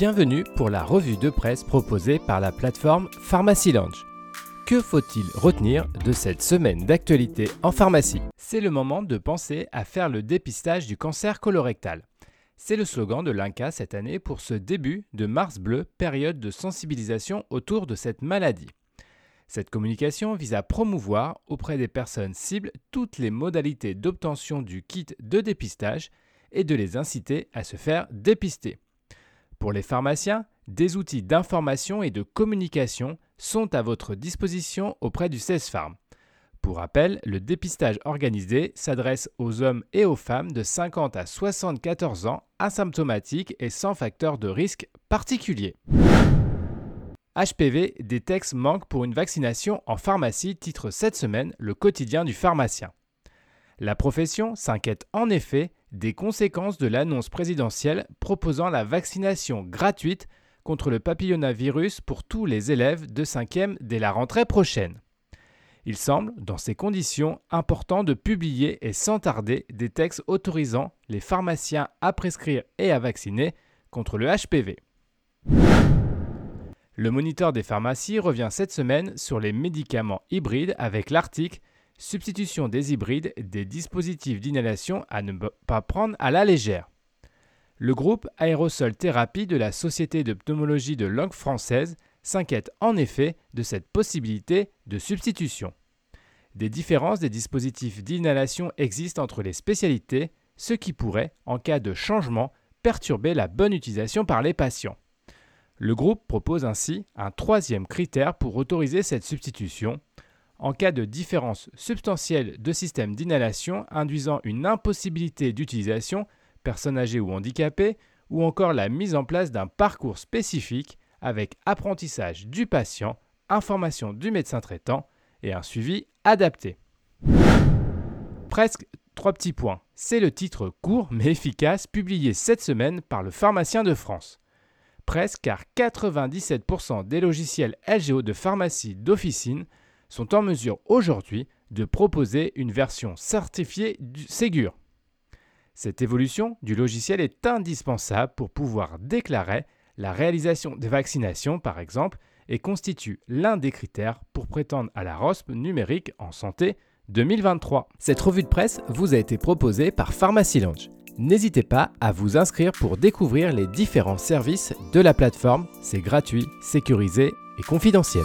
Bienvenue pour la revue de presse proposée par la plateforme Pharmacy Lounge. Que faut-il retenir de cette semaine d'actualité en pharmacie? C'est le moment de penser à faire le dépistage du cancer colorectal. C'est le slogan de l'INCA cette année pour ce début de Mars Bleu, période de sensibilisation autour de cette maladie. Cette communication vise à promouvoir auprès des personnes cibles toutes les modalités d'obtention du kit de dépistage et de les inciter à se faire dépister. Pour les pharmaciens, des outils d'information et de communication sont à votre disposition auprès du CESFARM. Pour rappel, le dépistage organisé s'adresse aux hommes et aux femmes de 50 à 74 ans asymptomatiques et sans facteur de risque particulier. HPV, des textes manquent pour une vaccination en pharmacie, titre cette semaine le quotidien du pharmacien. La profession s'inquiète en effet des conséquences de l'annonce présidentielle proposant la vaccination gratuite contre le papillonavirus pour tous les élèves de 5e dès la rentrée prochaine. Il semble, dans ces conditions, important de publier et sans tarder des textes autorisant les pharmaciens à prescrire et à vacciner contre le HPV. Le moniteur des pharmacies revient cette semaine sur les médicaments hybrides avec l'article substitution des hybrides des dispositifs d'inhalation à ne pas prendre à la légère. Le groupe Aérosol Thérapie de la Société de pneumologie de langue française s'inquiète en effet de cette possibilité de substitution. Des différences des dispositifs d'inhalation existent entre les spécialités, ce qui pourrait, en cas de changement, perturber la bonne utilisation par les patients. Le groupe propose ainsi un troisième critère pour autoriser cette substitution, en cas de différence substantielle de système d'inhalation induisant une impossibilité d'utilisation, personne âgée ou handicapée, ou encore la mise en place d'un parcours spécifique avec apprentissage du patient, information du médecin traitant et un suivi adapté. Presque trois petits points. C'est le titre court mais efficace publié cette semaine par le pharmacien de France. Presque car 97% des logiciels LGO de pharmacie d'officine sont en mesure aujourd'hui de proposer une version certifiée du Ségur. Cette évolution du logiciel est indispensable pour pouvoir déclarer la réalisation des vaccinations, par exemple, et constitue l'un des critères pour prétendre à la ROSP numérique en santé 2023. Cette revue de presse vous a été proposée par Pharmacy N'hésitez pas à vous inscrire pour découvrir les différents services de la plateforme. C'est gratuit, sécurisé et confidentiel.